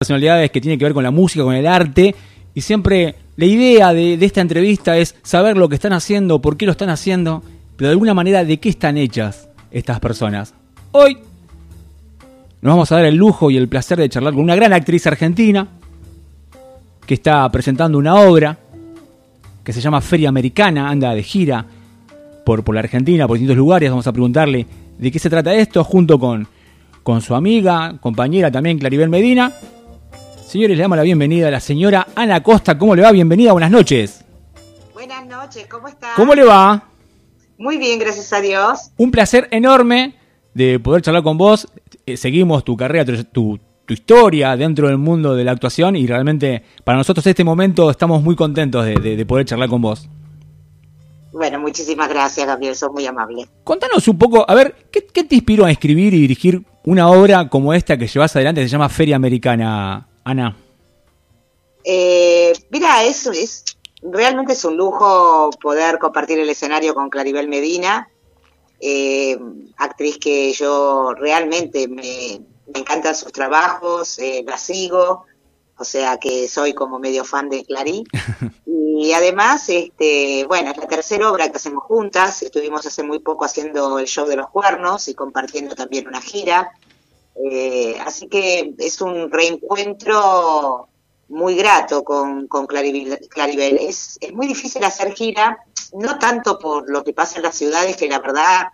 personalidades que tienen que ver con la música, con el arte, y siempre la idea de, esta entrevista es saber lo que están haciendo, por qué lo están haciendo, pero de alguna manera de qué están hechas estas personas. Hoy nos vamos a dar el lujo y el placer de charlar con una gran actriz argentina que está presentando una obra que se llama Feria Americana, anda de gira por, por la Argentina, por distintos lugares. Vamos a preguntarle de qué se trata esto junto con, con su amiga, compañera también, Claribel Medina. Señores, le damos la bienvenida a la señora Ana Costa. ¿Cómo le va? Bienvenida, buenas noches. Buenas noches, ¿cómo está? ¿Cómo le va? Muy bien, gracias a Dios. Un placer enorme de poder charlar con vos. Eh, seguimos tu carrera, tu, historia dentro del mundo de la actuación y realmente para nosotros este momento estamos muy contentos de, poder charlar con vos. Bueno, muchísimas gracias, Gabriel, sos muy amable. Contanos un poco, a ver, ¿qué, ¿qué, te inspiró a escribir y dirigir una obra como esta que llevas adelante, se llama Feria Americana, Ana? Eh, mira, eso es realmente es un lujo poder compartir el escenario con Claribel Medina, eh, actriz que yo realmente me, encantan sus trabajos, eh, la sigo, o sea que soy como medio fan de Clarí. Y además, este, bueno, es la tercera obra que hacemos juntas, estuvimos hace muy poco haciendo el show de los cuernos y compartiendo también una gira. Eh, así que es un reencuentro muy grato con, con Claribel. Es, es muy difícil hacer gira, no tanto por lo que pasa en las ciudades, que la verdad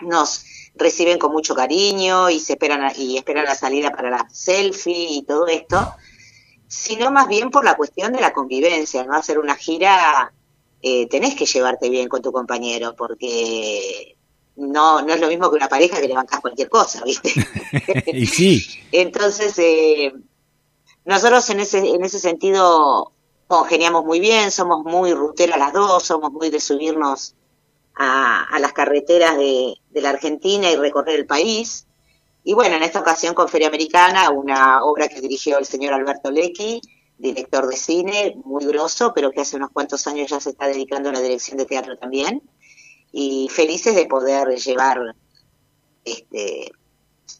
nos reciben con mucho cariño y se esperan y esperan la salida para la selfie y todo esto, sino más bien por la cuestión de la convivencia, ¿no? Hacer una gira eh, tenés que llevarte bien con tu compañero, porque no, no es lo mismo que una pareja que le bancas cualquier cosa, ¿viste? y sí. Entonces, eh, nosotros en ese, en ese sentido congeniamos muy bien, somos muy ruteras las dos, somos muy de subirnos a, a las carreteras de, de, la Argentina y recorrer el país. Y bueno, en esta ocasión con Feria Americana, una obra que dirigió el señor Alberto Lecky, director de cine, muy grosso, pero que hace unos cuantos años ya se está dedicando a la dirección de teatro también y felices de poder llevar este,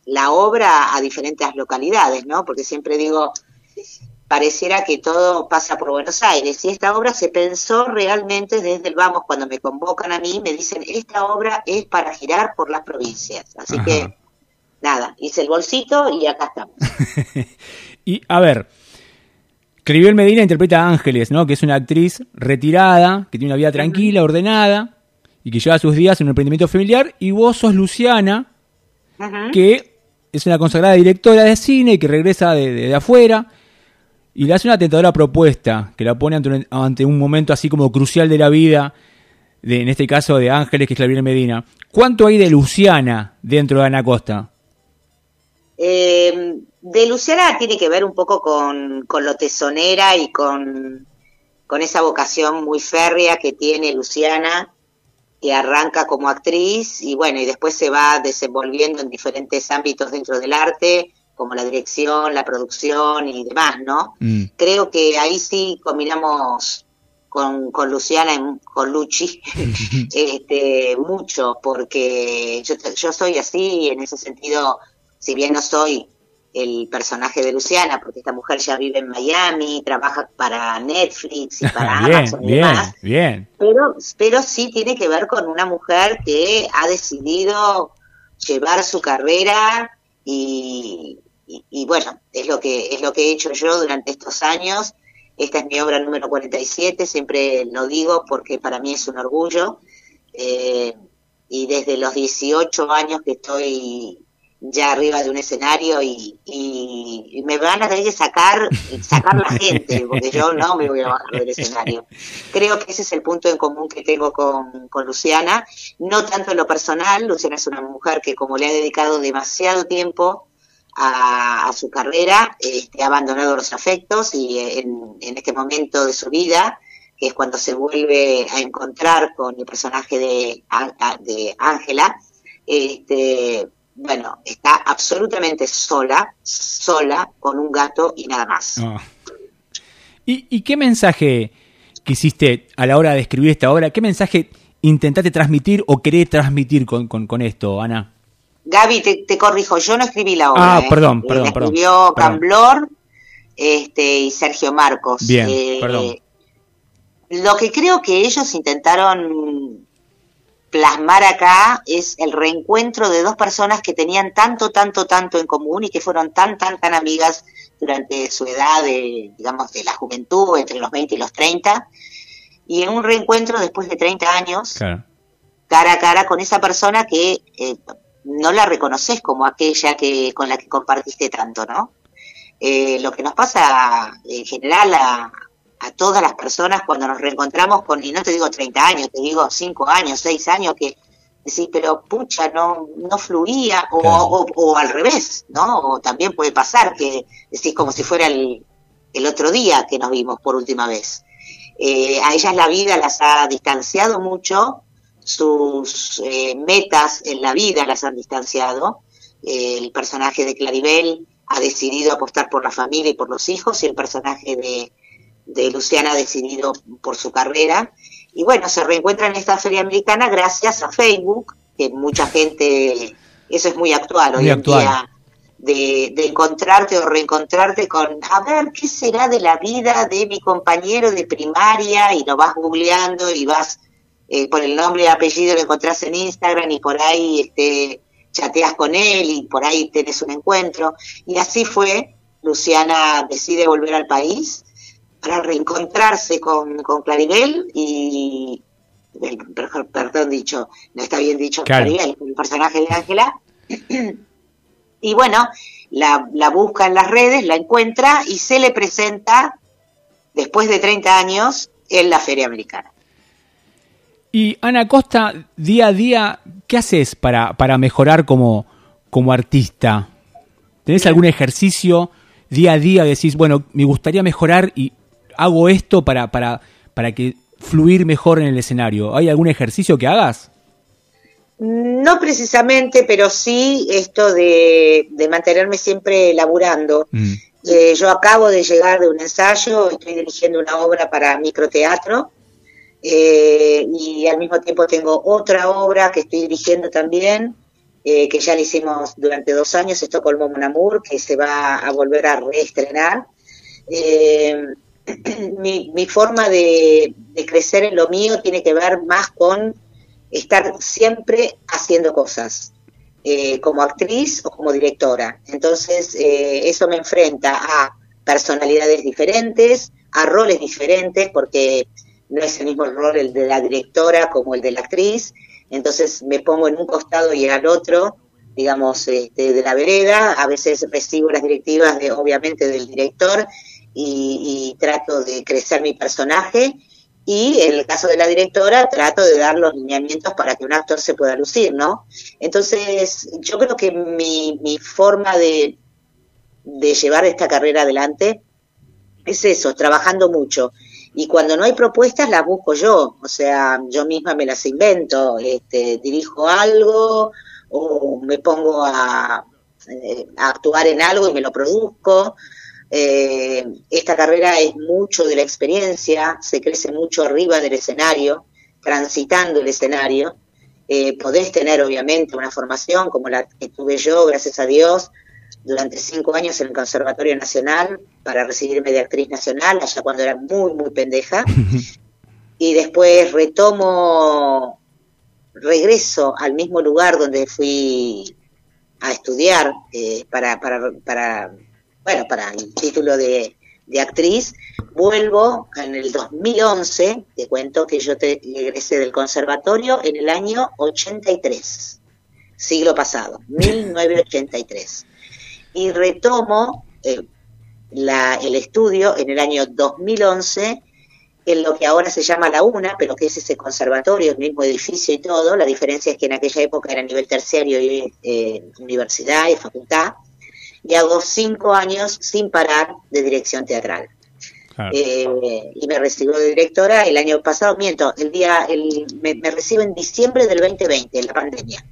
la obra a diferentes localidades, ¿no? Porque siempre digo, pareciera que todo pasa por Buenos Aires y esta obra se pensó realmente desde el vamos, cuando me convocan a mí, me dicen, esta obra es para girar por las provincias. Así que, nada, hice el bolsito y acá estamos. y a ver, Claribel Medina interpreta a Ángeles, ¿no? Que es una actriz retirada, que tiene una vida tranquila, ordenada, y que lleva sus días en un emprendimiento familiar, y vos sos Luciana, que es una consagrada directora de cine que regresa de, afuera y le hace una tentadora propuesta que la pone ante un, momento así como crucial de la vida, de, en este caso de Ángeles, que es Clavier Medina. ¿Cuánto hay de Luciana dentro de Ana Costa? Eh, de Luciana tiene que ver un poco con, con lo tesonera y con, con esa vocación muy férrea que tiene Luciana que arranca como actriz y bueno, y después se va desenvolviendo en diferentes ámbitos dentro del arte, como la dirección, la producción y demás, ¿no? Mm. Creo que ahí sí combinamos con, con Luciana, y con Luchi, este, mucho, porque yo, yo soy así, en ese sentido, si bien no soy el personaje de Luciana, porque esta mujer ya vive en Miami, trabaja para Netflix y para Amazon y demás. Bien. Pero, pero sí tiene que ver con una mujer que ha decidido llevar su carrera y, y, bueno, es lo que es lo que he hecho yo durante estos años. Esta es mi obra número 47, siempre lo digo porque para mí es un orgullo. Eh, y desde los 18 años que estoy ya arriba de un escenario y, y, me van a tener que sacar, la gente, porque yo no me voy a bajar del escenario. Creo que ese es el punto en común que tengo con, con Luciana, no tanto en lo personal, Luciana es una mujer que como le ha dedicado demasiado tiempo a, su carrera, este, ha abandonado los afectos y en, en este momento de su vida, que es cuando se vuelve a encontrar con el personaje de Ángela, este, bueno, está absolutamente sola, sola, con un gato y nada más. Ah. ¿Y, qué mensaje quisiste a la hora de escribir esta obra? ¿Qué mensaje intentaste transmitir o querés transmitir con, con, esto, Ana? Gaby, te, corrijo, yo no escribí la obra. Ah, perdón, ¿eh? perdón. escribió Camblor, este, y Sergio Marcos. Bien, perdón. Lo que creo que ellos intentaron plasmar acá es el reencuentro de dos personas que tenían tanto, tanto, tanto en común y que fueron tan, tan, tan amigas durante su edad, de, digamos, de la juventud, entre los 20 y los 30, y en un reencuentro después de 30 años, cara a cara con esa persona que eh, no la reconoces como aquella que con la que compartiste tanto, ¿no? Eh, lo que nos pasa en general a, a todas las personas cuando nos reencontramos con, y no te digo 30 años, te digo 5 años, 6 años, que decís, pero pucha, no, no fluía, o, o, al revés, ¿no? O también puede pasar que decís como si fuera el, el otro día que nos vimos por última vez. Eh, a ellas la vida las ha distanciado mucho, sus eh, metas en la vida las han distanciado. Eh, el personaje de Claribel ha decidido apostar por la familia y por los hijos, y el personaje de, de Luciana decidido por su carrera. Y bueno, se reencuentra en esta feria americana gracias a Facebook, que mucha gente, eso es muy actual hoy en día, de, encontrarte o reencontrarte con, a ver, ¿qué será de la vida de mi compañero de primaria? Y lo vas googleando y vas eh, por el nombre y apellido, lo encontrás en Instagram y por ahí este, chateas con él y por ahí tenés un encuentro. Y así fue, Luciana decide volver al país para reencontrarse con, con Claribel y, perdón dicho, no está bien dicho Claribel, el personaje de Ángela. y bueno, la, la busca en las redes, la encuentra y se le presenta después de 30 años en la Feria Americana. Y Ana Costa, día a día, ¿qué haces para, para mejorar como, como artista? ¿Tenés algún ejercicio día a día? Decís, bueno, me gustaría mejorar y hago esto para, para, para que fluir mejor en el escenario. ¿Hay algún ejercicio que hagas? No precisamente, pero sí esto de, mantenerme siempre laburando. Mm. Eh, yo acabo de llegar de un ensayo, estoy dirigiendo una obra para microteatro eh, y al mismo tiempo tengo otra obra que estoy dirigiendo también, eh, que ya la hicimos durante dos años, Estocolmo Monamur, que se va a volver a reestrenar. mi, mi forma de, crecer en lo mío tiene que ver más con estar siempre haciendo cosas, eh, como actriz o como directora. Entonces, eh, eso me enfrenta a personalidades diferentes, a roles diferentes, porque no es el mismo rol el de la directora como el de la actriz. Entonces, me pongo en un costado y al otro, digamos, este, de la vereda. A veces recibo las directivas, de, obviamente, del director y, trato de crecer mi personaje y en el caso de la directora trato de dar los lineamientos para que un actor se pueda lucir, ¿no? Entonces yo creo que mi, mi forma de, de llevar esta carrera adelante es eso, trabajando mucho. Y cuando no hay propuestas las busco yo, o sea, yo misma me las invento, este, dirijo algo o me pongo a, eh, a actuar en algo y me lo produzco. Eh, esta carrera es mucho de la experiencia, se crece mucho arriba del escenario, transitando el escenario. Eh, podés tener obviamente una formación como la que tuve yo, gracias a Dios, durante cinco años en el Conservatorio Nacional para recibirme de actriz nacional, allá cuando era muy, muy pendeja. y después retomo, regreso al mismo lugar donde fui a estudiar eh, para, para, para bueno, para el título de, actriz, vuelvo en el 2011, te cuento que yo te egresé del conservatorio en el año 83, siglo pasado, 1983. Y retomo eh, la, el estudio en el año 2011 en lo que ahora se llama la UNA, pero que es ese conservatorio, el mismo edificio y todo. La diferencia es que en aquella época era nivel terciario y eh, universidad y facultad y hago cinco años sin parar de dirección teatral. Eh, y me recibo de directora el año pasado, miento, el día, el, me, recibo en diciembre del 2020, en la pandemia,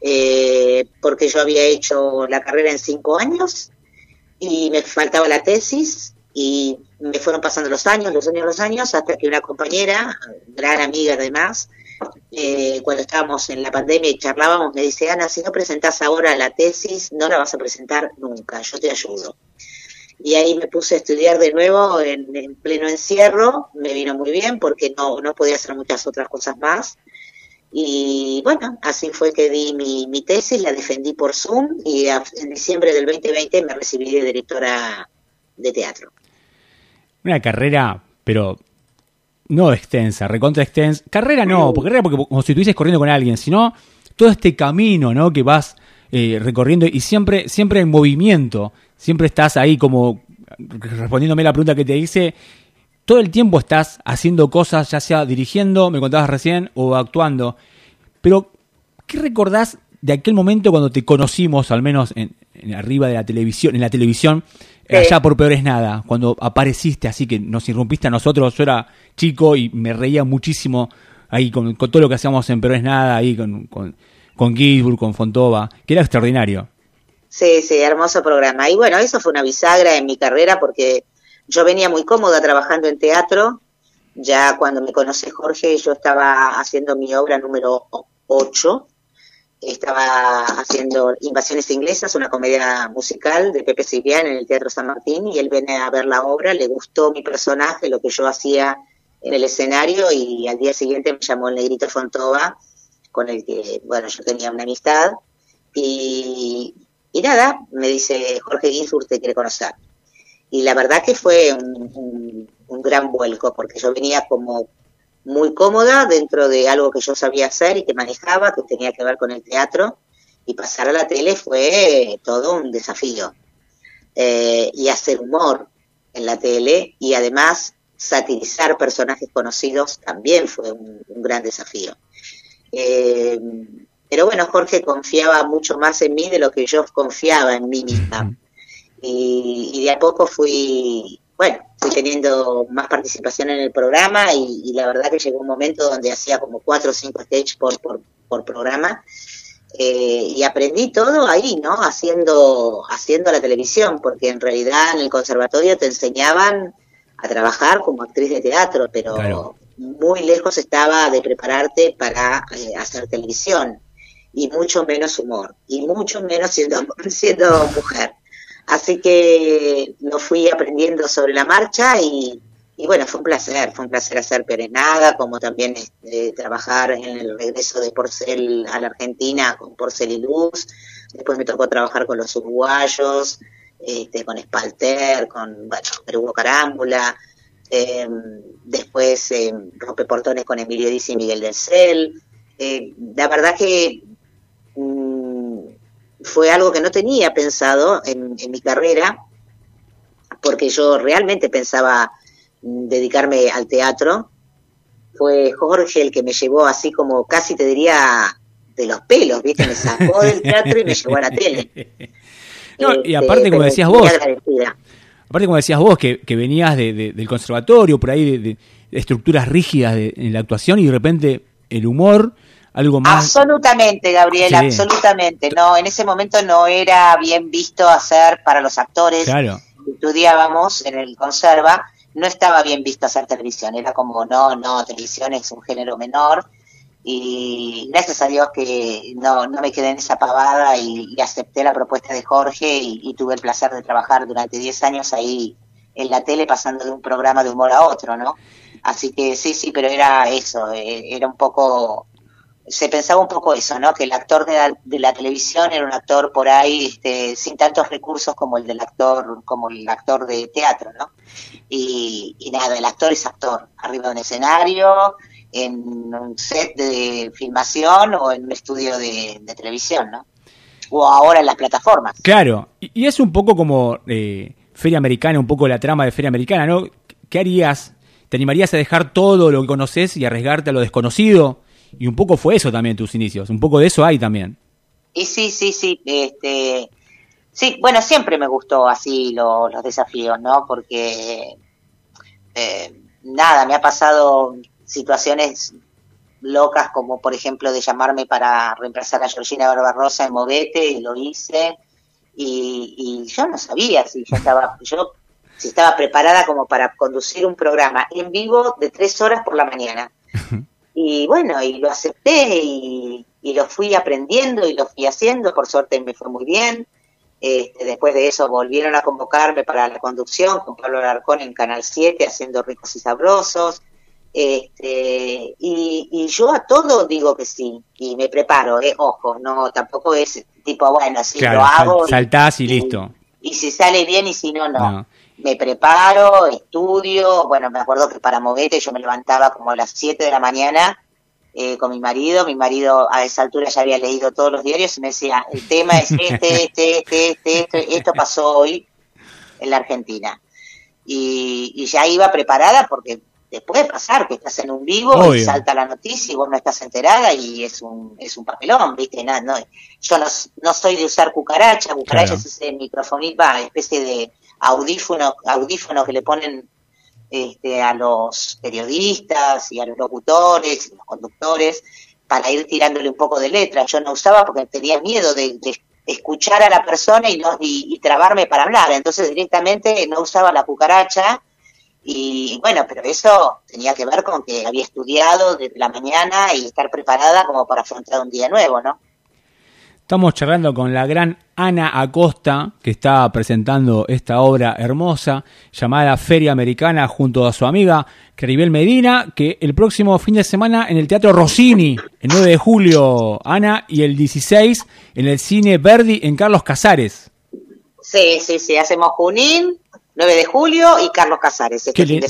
eh, porque yo había hecho la carrera en cinco años y me faltaba la tesis y me fueron pasando los años, los años, los años, hasta que una compañera, gran amiga además, eh, cuando estábamos en la pandemia y charlábamos, me dice, Ana, si no presentás ahora la tesis, no la vas a presentar nunca, yo te ayudo. y ahí me puse a estudiar de nuevo en, pleno encierro, me vino muy bien porque no, no podía hacer muchas otras cosas más. Y bueno, así fue que di mi, mi tesis, la defendí por Zoom y en diciembre del 2020 me recibí de directora de teatro. Una carrera, pero no extensa, recontra extensa. Carrera no, porque carrera porque como si estuvieses corriendo con alguien, sino todo este camino, ¿no? Que vas eh, recorriendo y siempre, siempre en movimiento, siempre estás ahí como respondiéndome la pregunta que te hice, todo el tiempo estás haciendo cosas, ya sea dirigiendo, me contabas recién, o actuando. Pero, ¿qué recordás de aquel momento cuando te conocimos, al menos en, arriba de la televisión, en la televisión, allá por peor es nada, cuando apareciste así que nos irrumpiste a nosotros, yo era chico y me reía muchísimo ahí con, todo lo que hacíamos en peor es nada, ahí con, con, con con Fontova, que era extraordinario. Sí, sí, hermoso programa. Y bueno, eso fue una bisagra en mi carrera porque yo venía muy cómoda trabajando en teatro. Ya cuando me conoce Jorge, yo estaba haciendo mi obra número 8. Estaba haciendo Invasiones Inglesas, una comedia musical de Pepe Ciprián en el Teatro San Martín, y él viene a ver la obra, le gustó mi personaje, lo que yo hacía en el escenario, y al día siguiente me llamó el Negrito Fontova, con el que, bueno, yo tenía una amistad, y y nada, me dice Jorge Ginsburg te quiere conocer. Y la verdad que fue un, gran vuelco, porque yo venía como muy cómoda dentro de algo que yo sabía hacer y que manejaba, que tenía que ver con el teatro, y pasar a la tele fue todo un desafío. Eh, y hacer humor en la tele y además satirizar personajes conocidos también fue un, gran desafío. Eh, pero bueno, Jorge confiaba mucho más en mí de lo que yo confiaba en mí misma. Y, de a poco fui, bueno, fui teniendo más participación en el programa y, la verdad que llegó un momento donde hacía como cuatro o cinco stages por, por, programa. Eh, y aprendí todo ahí, ¿no? Haciendo, haciendo la televisión, porque en realidad en el conservatorio te enseñaban a trabajar como actriz de teatro, pero muy lejos estaba de prepararte para eh, hacer televisión y mucho menos humor y mucho menos siendo, siendo mujer. Así que lo fui aprendiendo sobre la marcha y, bueno, fue un placer, fue un placer hacer Perenada, como también este, trabajar en el regreso de Porcel a la Argentina con Porcel y Luz. Después me tocó trabajar con los uruguayos, este, con Espalter, con bueno, Perú Carámbula. Em, después eh, Rompe Portones con Emilio Diz y Miguel del Cel. Eh, la verdad que fue algo que no tenía pensado en, mi carrera, porque yo realmente pensaba mm, dedicarme al teatro. Fue Jorge el que me llevó así como casi te diría de los pelos, ¿viste? Me sacó del teatro y me llevó a la tele. y aparte, este, como decías vos, aparte como decías vos, que, venías del conservatorio, por ahí de, estructuras rígidas en la actuación y de repente el humor algo más. Absolutamente, Gabriel, absolutamente. No, en ese momento no era bien visto hacer para los actores. Claro. Estudiábamos en el conserva, no estaba bien visto hacer televisión. Era como, no, no, televisión es un género menor. Y gracias a Dios que no, no me quedé en esa pavada y, acepté la propuesta de Jorge y, tuve el placer de trabajar durante 10 años ahí en la tele pasando de un programa de humor a otro, ¿no? Así que sí, sí, pero era eso, eh, era un poco se pensaba un poco eso, ¿no? Que el actor de la, televisión era un actor por ahí este, sin tantos recursos como el del actor, como el actor de teatro, ¿no? Y, nada, el actor es actor, arriba de un escenario, en un set de filmación o en un estudio de, televisión, ¿no? O ahora en las plataformas. Claro, y, es un poco como eh, Feria Americana, un poco la trama de Feria Americana, ¿no? ¿Qué harías? ¿Te animarías a dejar todo lo que conoces y arriesgarte a lo desconocido? Y un poco fue eso también tus inicios, un poco de eso hay también. Y sí, sí, sí, este, sí, bueno, siempre me gustó así los desafíos, ¿no? Porque, eh, nada, me ha pasado situaciones locas como por ejemplo de llamarme para reemplazar a Georgina Barbarosa en Movete y lo hice y, y yo no sabía si yo estaba yo si estaba preparada como para conducir un programa en vivo de tres horas por la mañana y bueno, y lo acepté y, lo fui aprendiendo y lo fui haciendo, por suerte me fue muy bien. Este, después de eso volvieron a convocarme para la conducción con Pablo Alarcón en Canal 7 haciendo ricos y sabrosos. Este, y, yo a todo digo que sí, y me preparo, eh, ojo, no, tampoco es tipo, bueno, si lo hago. Saltás y, listo. Y, si sale bien y si no, no. Me preparo, estudio, bueno, me acuerdo que para Movete yo me levantaba como a las 7 de la mañana eh, con mi marido. Mi marido a esa altura ya había leído todos los diarios y me decía, el tema es este, este, este, este, este esto pasó hoy en la Argentina. Y, y ya iba preparada porque te puede pasar que estás en un vivo y salta la noticia y vos no estás enterada y es un, es un papelón, ¿viste? No, no, yo no, no soy de usar cucaracha, cucaracha es ese microfonito, especie de audífono, audífonos que le ponen este, a los periodistas y a los locutores y los conductores para ir tirándole un poco de letra. Yo no usaba porque tenía miedo de, escuchar a la persona y, no, y trabarme para hablar, entonces directamente no usaba la cucaracha y bueno, pero eso tenía que ver con que había estudiado desde la mañana y estar preparada como para afrontar un día nuevo, ¿no? Estamos charlando con la gran Ana Acosta, que está presentando esta obra hermosa llamada Feria Americana junto a su amiga Claribel Medina, que el próximo fin de semana en el Teatro Rossini, el 9 de julio, Ana, y el 16 en el Cine Verdi en Carlos Casares. Sí, sí, sí, hacemos Junín, 9 de julio y Carlos Casares. Este fin de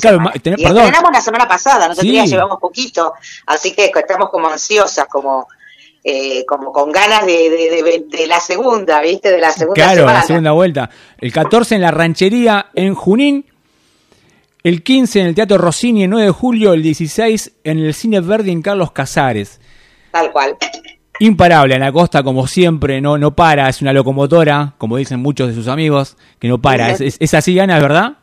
y estrenamos la semana pasada, nosotros ya llevamos poquito, así que estamos como ansiosas, como eh, como con ganas de, de, la segunda, ¿viste? De la segunda Claro, la segunda vuelta. El 14 en la ranchería en Junín, el 15 en el Teatro Rossini el 9 de julio, el 16 en el Cine Verde en Carlos Casares. Tal cual imparable. Ana Costa, como siempre, no, no para, es una locomotora, como dicen muchos de sus amigos, que no para. ¿Es, así, Ana, verdad?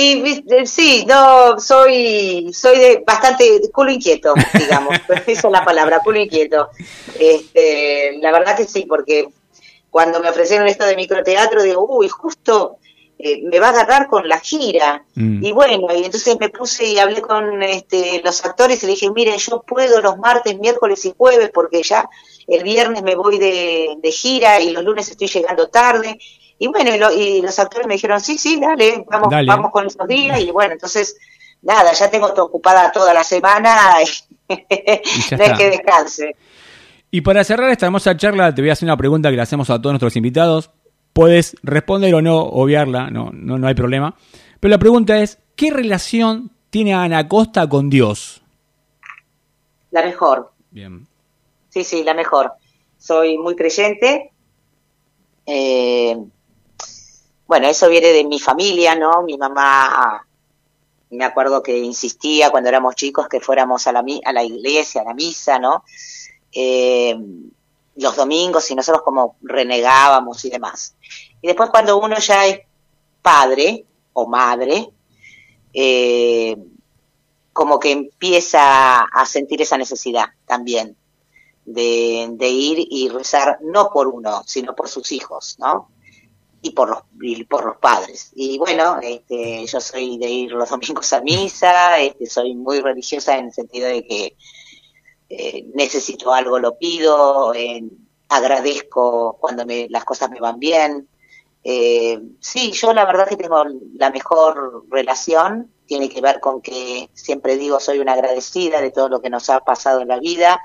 Y sí, no, soy, soy de bastante culo inquieto, digamos, esa es la palabra, culo inquieto. Este, la verdad que sí, porque cuando me ofrecieron esto de microteatro, digo, uy, justo eh, me va a agarrar con la gira. Mm. Y bueno, y entonces me puse y hablé con este, los actores y le dije, miren, yo puedo los martes, miércoles y jueves porque ya el viernes me voy de, gira y los lunes estoy llegando tarde. Y bueno, y, los actores me dijeron, sí, sí, dale, vamos, vamos con esos días. Y bueno, entonces, nada, ya tengo ocupada toda la semana, no hay que descanse. Y para cerrar esta hermosa charla, te voy a hacer una pregunta que le hacemos a todos nuestros invitados. Puedes responder o no, obviarla, no, no, no hay problema. Pero la pregunta es, ¿qué relación tiene Ana Costa con Dios? La mejor. Bien. Sí, sí, la mejor. Soy muy creyente. Eh, bueno, eso viene de mi familia, ¿no? Mi mamá, me acuerdo que insistía cuando éramos chicos que fuéramos a la, a la iglesia, a la misa, ¿no? Eh, los domingos y nosotros como renegábamos y demás. Y después cuando uno ya es padre o madre, eh, como que empieza a sentir esa necesidad también de, ir y rezar no por uno, sino por sus hijos, ¿no? Y por los, por los padres. Y bueno, este, yo soy de ir los domingos a misa, este, soy muy religiosa en el sentido de que eh, necesito algo, lo pido, eh, agradezco cuando me, las cosas me van bien. Eh, sí, yo la verdad que tengo la mejor relación, tiene que ver con que siempre digo soy una agradecida de todo lo que nos ha pasado en la vida,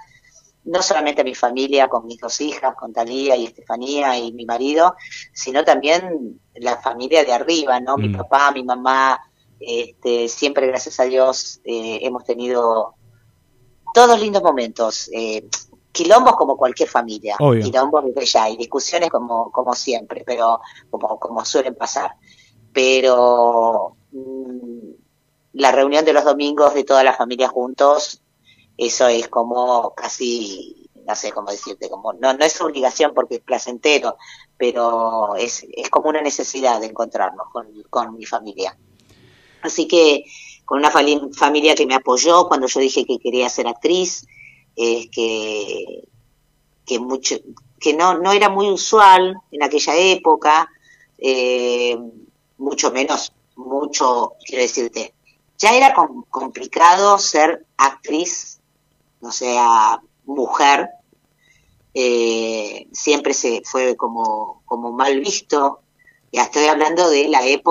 no solamente a mi familia, con mis dos hijas, con Talía y Estefanía y mi marido, sino también la familia de arriba, ¿no? Mi mm. papá, mi mamá, este, siempre gracias a Dios hemos tenido todos lindos momentos. Eh, quilombos como cualquier familia, quilombos ya, y discusiones como, como siempre, pero como, como suelen pasar. Pero mm, la reunión de los domingos de toda la familia juntos, eso es como casi, no sé cómo decirte, como no, no es obligación porque es placentero, pero es, es como una necesidad de encontrarnos con, con mi familia. Así que con una familia que me apoyó cuando yo dije que quería ser actriz, eh, que, que, mucho, que no, no era muy usual en aquella época, eh, mucho menos, mucho, quiero decirte, ya era complicado ser actriz, no sea mujer, eh, siempre se fue como, como mal visto. Ya estoy hablando de la época